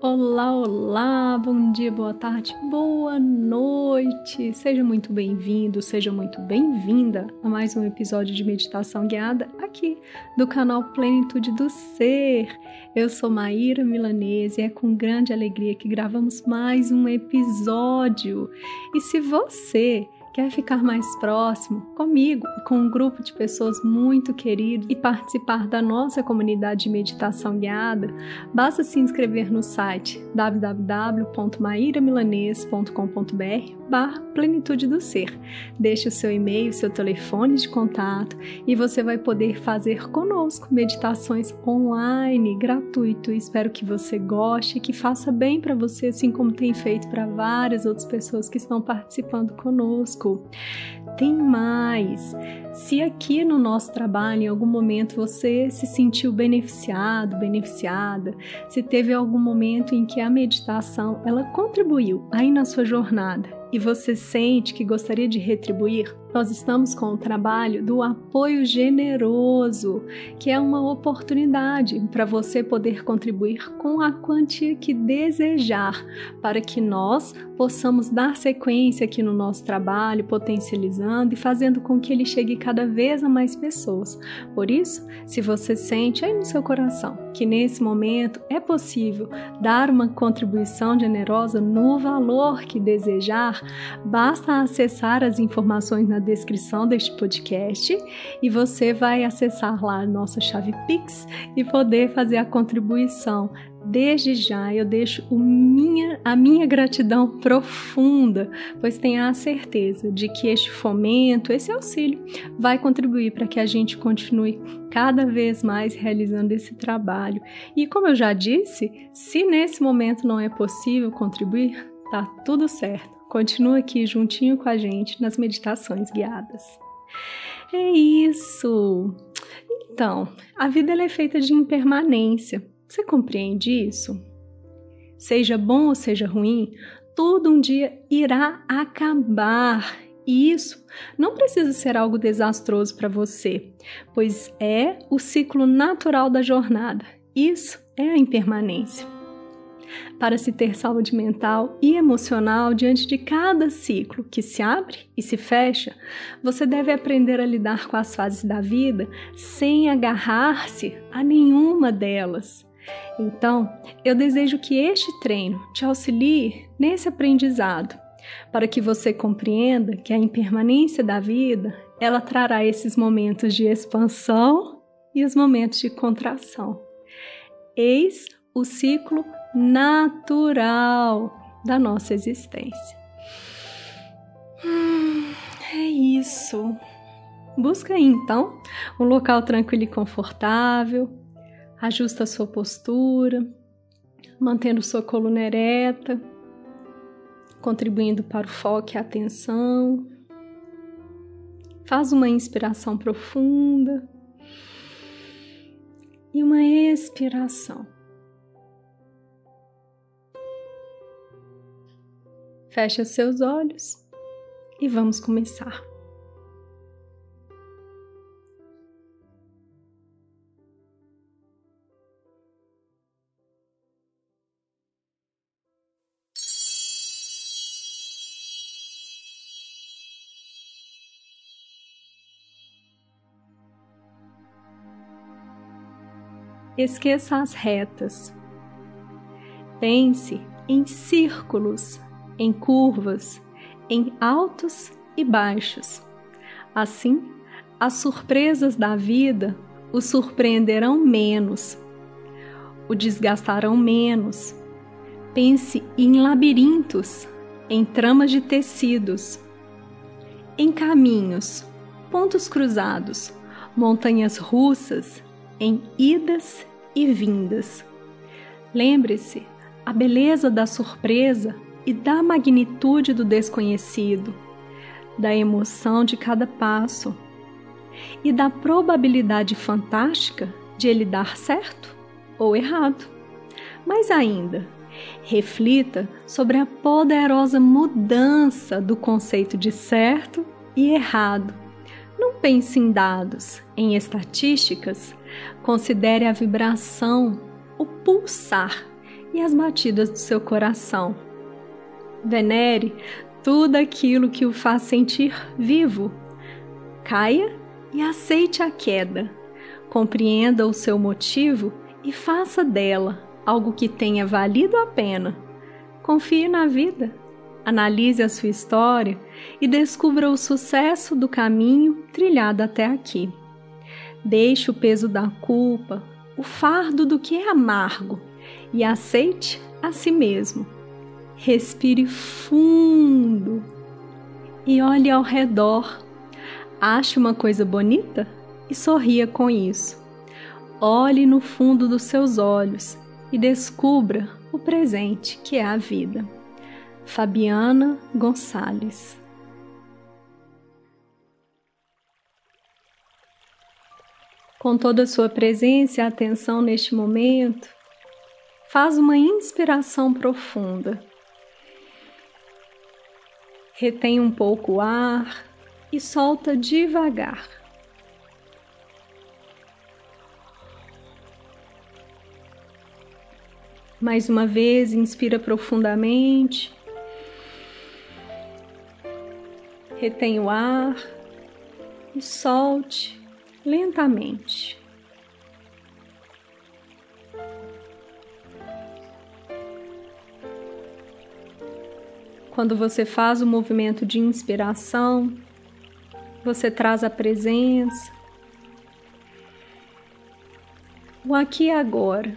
Olá, olá, bom dia, boa tarde, boa noite. Seja muito bem-vindo, seja muito bem-vinda a mais um episódio de meditação guiada aqui do canal Plenitude do Ser. Eu sou Maíra Milanese e é com grande alegria que gravamos mais um episódio. E se você quer ficar mais próximo comigo e com um grupo de pessoas muito queridas e participar da nossa comunidade de meditação guiada, basta se inscrever no site www.mairamilanês.com.br barra plenitude do ser. Deixe o seu e-mail, seu telefone de contato e você vai poder fazer conosco meditações online, gratuito. Espero que você goste que faça bem para você, assim como tem feito para várias outras pessoas que estão participando conosco. Tem mais! Se aqui no nosso trabalho, em algum momento, você se sentiu beneficiado, beneficiada, se teve algum momento em que a meditação ela contribuiu aí na sua jornada e você sente que gostaria de retribuir, nós estamos com o trabalho do apoio generoso, que é uma oportunidade para você poder contribuir com a quantia que desejar, para que nós possamos dar sequência aqui no nosso trabalho, potencializando e fazendo com que ele chegue cada vez a mais pessoas. Por isso, se você sente aí no seu coração que nesse momento é possível dar uma contribuição generosa no valor que desejar, basta acessar as informações na descrição deste podcast e você vai acessar lá a nossa chave Pix e poder fazer a contribuição. Desde já eu deixo minha, a minha gratidão profunda, pois tenho a certeza de que este fomento, esse auxílio, vai contribuir para que a gente continue cada vez mais realizando esse trabalho. E como eu já disse, se nesse momento não é possível contribuir, tá tudo certo Continua aqui juntinho com a gente nas meditações guiadas. É isso! Então, a vida é feita de impermanência. Você compreende isso? Seja bom ou seja ruim, tudo um dia irá acabar. E isso não precisa ser algo desastroso para você, pois é o ciclo natural da jornada. Isso é a impermanência para se ter saúde mental e emocional diante de cada ciclo que se abre e se fecha, você deve aprender a lidar com as fases da vida sem agarrar-se a nenhuma delas. Então, eu desejo que este treino te auxilie nesse aprendizado, para que você compreenda que a impermanência da vida, ela trará esses momentos de expansão e os momentos de contração. Eis o ciclo natural da nossa existência. Hum, é isso. Busca aí então um local tranquilo e confortável. Ajusta a sua postura, mantendo sua coluna ereta, contribuindo para o foco e a atenção. Faz uma inspiração profunda e uma expiração. Feche seus olhos e vamos começar. Esqueça as retas. Pense em círculos em curvas, em altos e baixos. Assim, as surpresas da vida o surpreenderão menos, o desgastarão menos. Pense em labirintos, em tramas de tecidos, em caminhos, pontos cruzados, montanhas russas, em idas e vindas. Lembre-se, a beleza da surpresa e da magnitude do desconhecido, da emoção de cada passo e da probabilidade fantástica de ele dar certo ou errado. Mais ainda, reflita sobre a poderosa mudança do conceito de certo e errado. Não pense em dados, em estatísticas, considere a vibração, o pulsar e as batidas do seu coração. Venere tudo aquilo que o faz sentir vivo. Caia e aceite a queda. Compreenda o seu motivo e faça dela algo que tenha valido a pena. Confie na vida, analise a sua história e descubra o sucesso do caminho trilhado até aqui. Deixe o peso da culpa, o fardo do que é amargo e aceite a si mesmo. Respire fundo e olhe ao redor. Ache uma coisa bonita e sorria com isso. Olhe no fundo dos seus olhos e descubra o presente que é a vida. Fabiana Gonçalves Com toda a sua presença e atenção neste momento, faz uma inspiração profunda. Retém um pouco o ar e solta devagar. Mais uma vez, inspira profundamente. Retém o ar e solte lentamente. Quando você faz o movimento de inspiração, você traz a presença, o aqui e agora.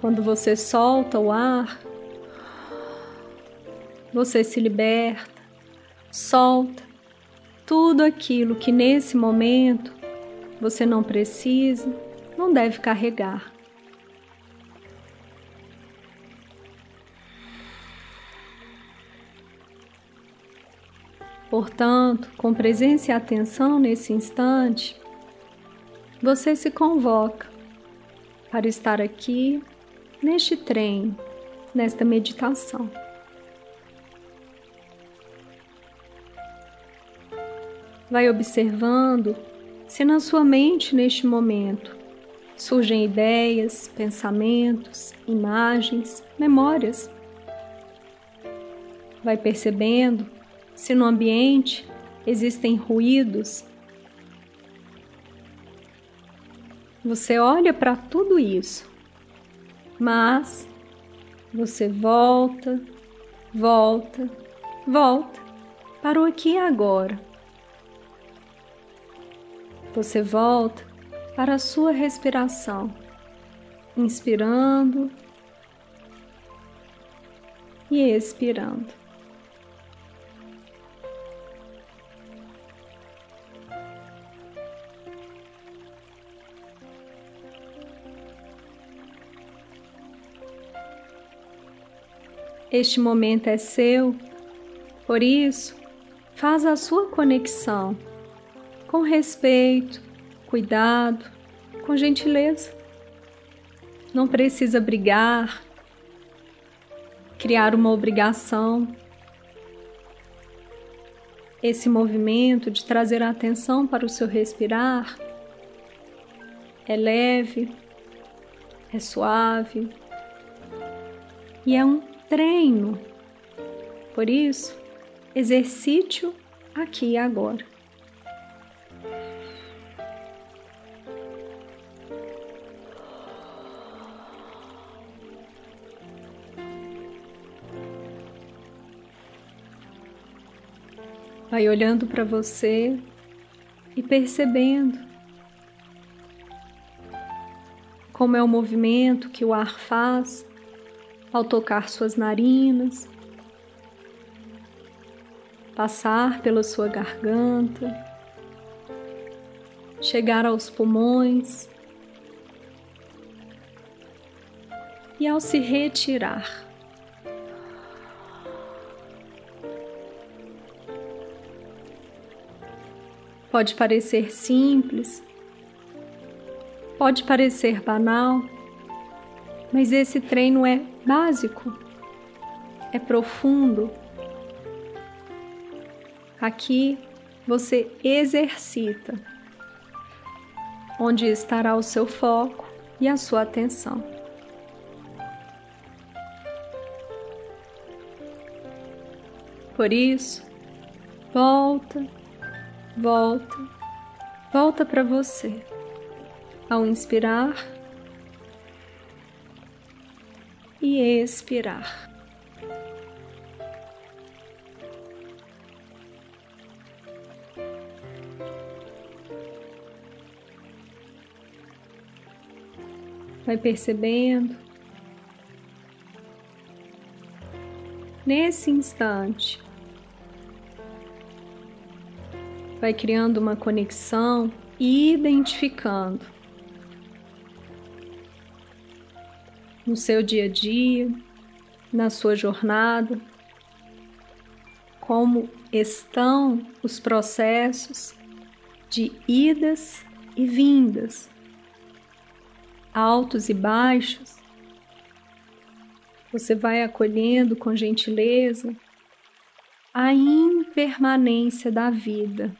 Quando você solta o ar, você se liberta, solta tudo aquilo que nesse momento você não precisa, não deve carregar. Portanto, com presença e atenção nesse instante, você se convoca para estar aqui neste trem, nesta meditação. Vai observando se na sua mente neste momento surgem ideias, pensamentos, imagens, memórias. Vai percebendo se no ambiente existem ruídos. Você olha para tudo isso, mas você volta, volta, volta para o aqui e agora você volta para a sua respiração, inspirando e expirando. Este momento é seu, por isso, faz a sua conexão com respeito, cuidado, com gentileza. Não precisa brigar, criar uma obrigação. Esse movimento de trazer a atenção para o seu respirar é leve, é suave e é um treino. Por isso, exercite-o aqui e agora. Vai olhando para você e percebendo como é o movimento que o ar faz ao tocar suas narinas, passar pela sua garganta, chegar aos pulmões e ao se retirar. Pode parecer simples, pode parecer banal, mas esse treino é básico, é profundo. Aqui você exercita, onde estará o seu foco e a sua atenção. Por isso, volta, volta, volta para você. Ao inspirar, e expirar. Vai percebendo. Nesse instante, vai criando uma conexão e identificando no seu dia a dia, na sua jornada, como estão os processos de idas e vindas altos e baixos, você vai acolhendo com gentileza a impermanência da vida.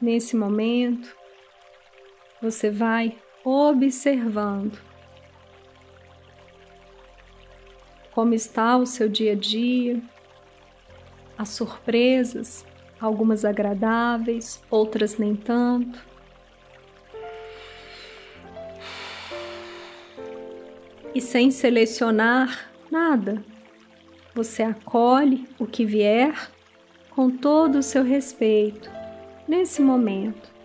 Nesse momento, você vai observando como está o seu dia a dia, as surpresas algumas agradáveis, outras nem tanto. E sem selecionar nada, você acolhe o que vier com todo o seu respeito nesse momento.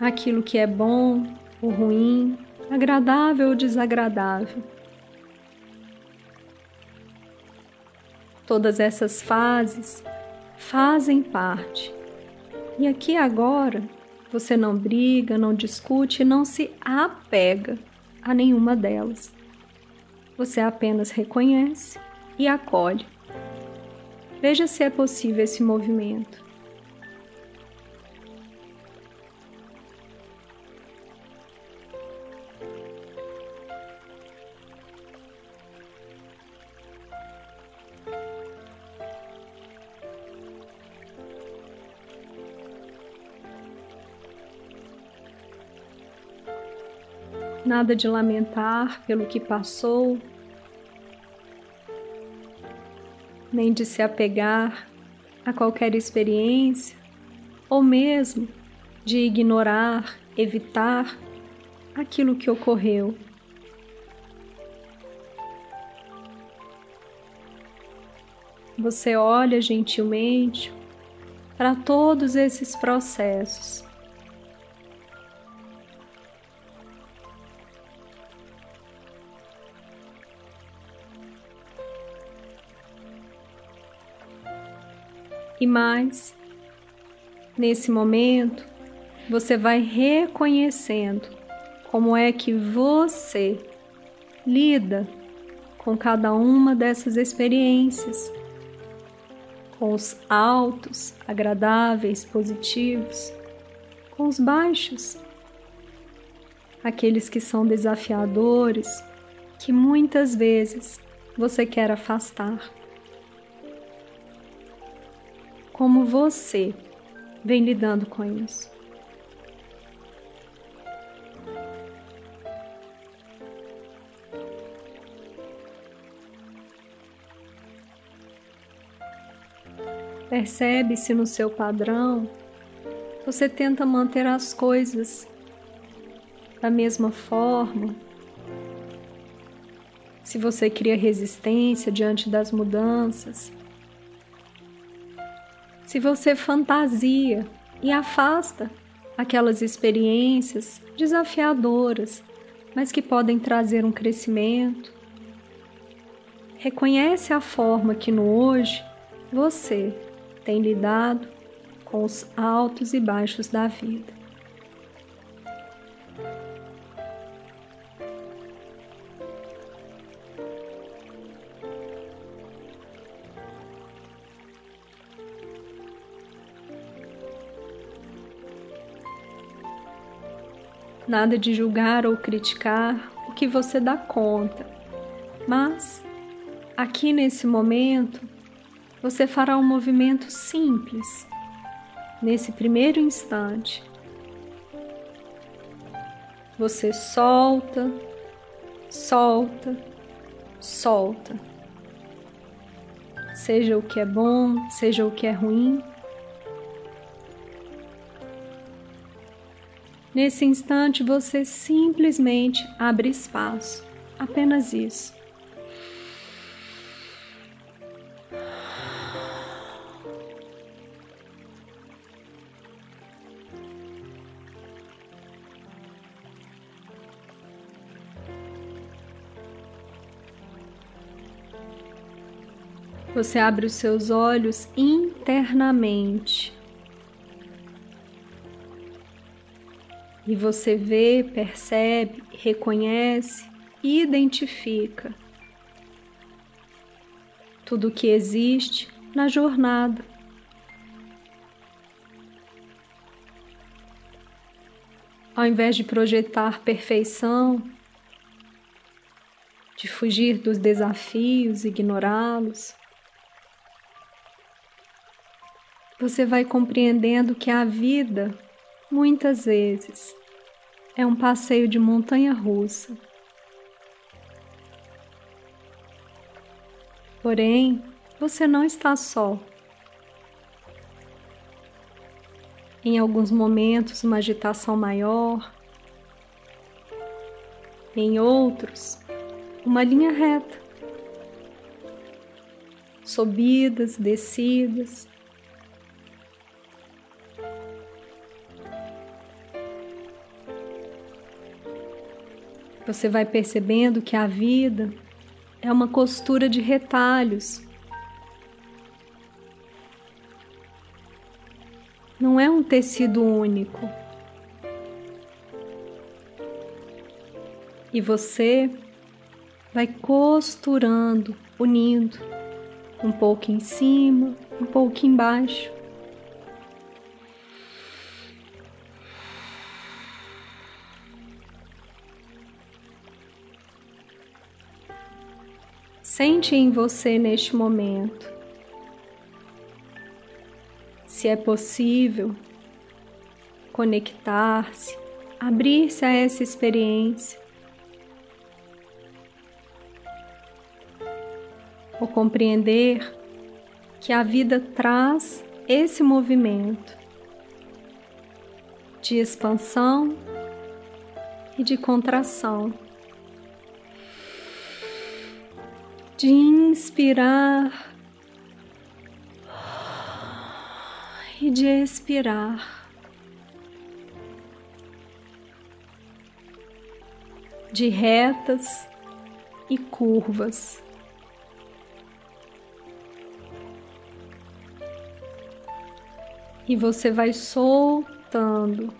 aquilo que é bom ou ruim, agradável ou desagradável. Todas essas fases fazem parte. E aqui agora você não briga, não discute, não se apega a nenhuma delas. Você apenas reconhece e acolhe. Veja se é possível esse movimento. Nada de lamentar pelo que passou, nem de se apegar a qualquer experiência, ou mesmo de ignorar, evitar aquilo que ocorreu. Você olha gentilmente para todos esses processos E mais, nesse momento, você vai reconhecendo como é que você lida com cada uma dessas experiências, com os altos, agradáveis, positivos, com os baixos, aqueles que são desafiadores, que muitas vezes você quer afastar como você vem lidando com isso. Percebe se no seu padrão você tenta manter as coisas da mesma forma. Se você cria resistência diante das mudanças, se você fantasia e afasta aquelas experiências desafiadoras, mas que podem trazer um crescimento. Reconhece a forma que no hoje você tem lidado com os altos e baixos da vida. Nada de julgar ou criticar o que você dá conta, mas aqui nesse momento, você fará um movimento simples, nesse primeiro instante. Você solta, solta, solta. Seja o que é bom, seja o que é ruim. Nesse instante, você simplesmente abre espaço, apenas isso. Você abre os seus olhos internamente. E você vê, percebe, reconhece e identifica tudo o que existe na jornada. Ao invés de projetar perfeição, de fugir dos desafios, ignorá-los, você vai compreendendo que a vida, muitas vezes, é um passeio de montanha russa. Porém, você não está só. Em alguns momentos, uma agitação maior, em outros, uma linha reta. Subidas, descidas, você vai percebendo que a vida é uma costura de retalhos. Não é um tecido único. E você vai costurando, unindo, um pouco em cima, um pouco embaixo. Sente em você neste momento. Se é possível, conectar-se, abrir-se a essa experiência. Ou compreender que a vida traz esse movimento de expansão e de contração. De inspirar e de expirar, de retas e curvas. E você vai soltando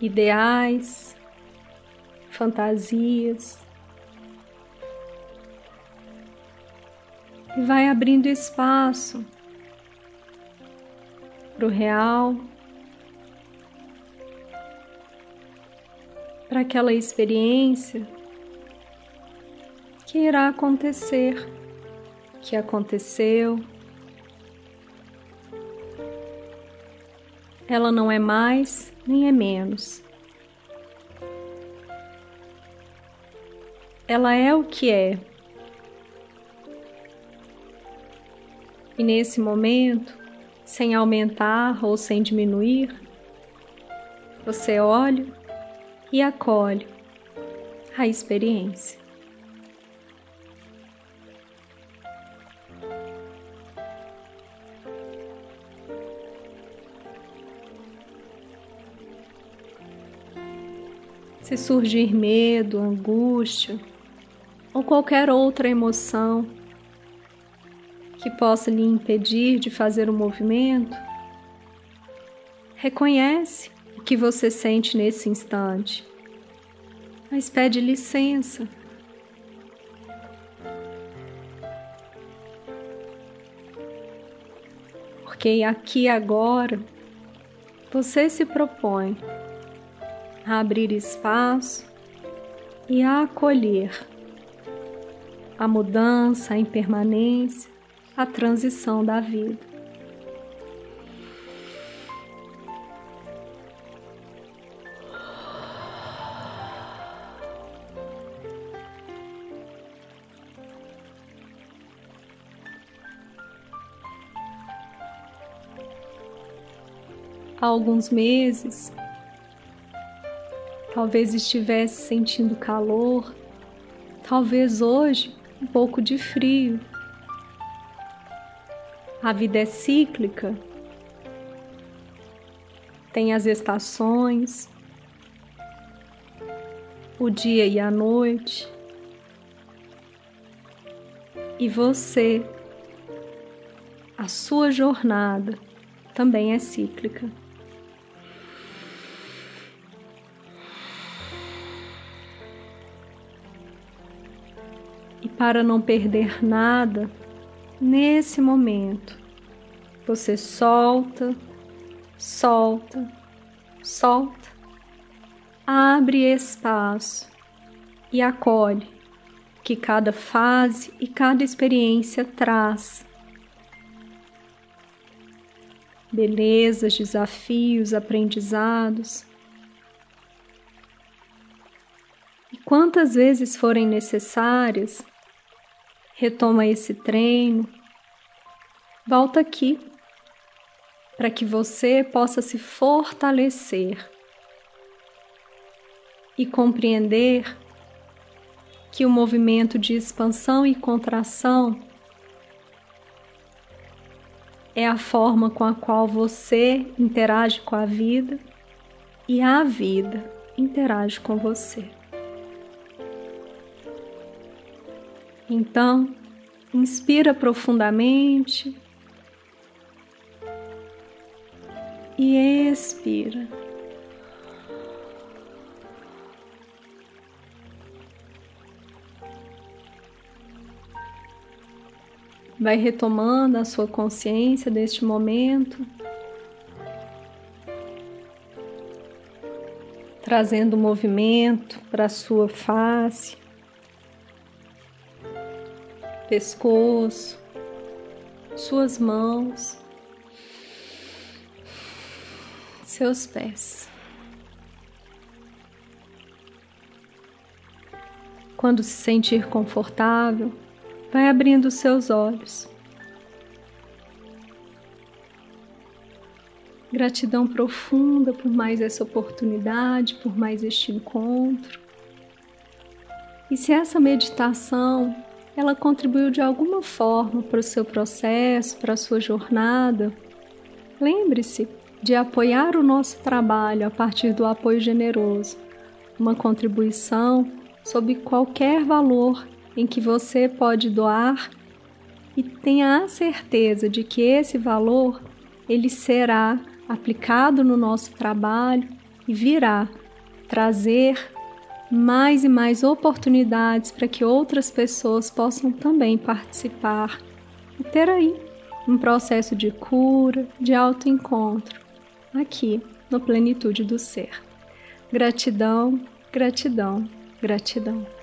ideais, fantasias, e vai abrindo espaço para o real, para aquela experiência que irá acontecer, que aconteceu. Ela não é mais nem é menos. Ela é o que é. E nesse momento, sem aumentar ou sem diminuir, você olha e acolhe a experiência. Se surgir medo, angústia ou qualquer outra emoção, que possa lhe impedir de fazer o movimento, reconhece o que você sente nesse instante, mas pede licença. Porque aqui agora você se propõe a abrir espaço e a acolher a mudança, a impermanência, a transição da vida. há alguns meses, talvez estivesse sentindo calor, talvez hoje um pouco de frio. A vida é cíclica, tem as estações, o dia e a noite, e você, a sua jornada também é cíclica. para não perder nada, nesse momento, você solta, solta, solta, abre espaço e acolhe que cada fase e cada experiência traz. Belezas, desafios, aprendizados. E quantas vezes forem necessárias, retoma esse treino, volta aqui para que você possa se fortalecer e compreender que o movimento de expansão e contração é a forma com a qual você interage com a vida e a vida interage com você. Então, inspira profundamente e expira. Vai retomando a sua consciência deste momento, trazendo movimento para a sua face, pescoço, suas mãos, seus pés. Quando se sentir confortável, vai abrindo seus olhos. Gratidão profunda por mais essa oportunidade, por mais este encontro. E se essa meditação ela contribuiu de alguma forma para o seu processo, para a sua jornada, lembre-se de apoiar o nosso trabalho a partir do apoio generoso, uma contribuição sob qualquer valor em que você pode doar e tenha a certeza de que esse valor ele será aplicado no nosso trabalho e virá trazer mais e mais oportunidades para que outras pessoas possam também participar e ter aí um processo de cura, de autoencontro, aqui no Plenitude do Ser. Gratidão, gratidão, gratidão.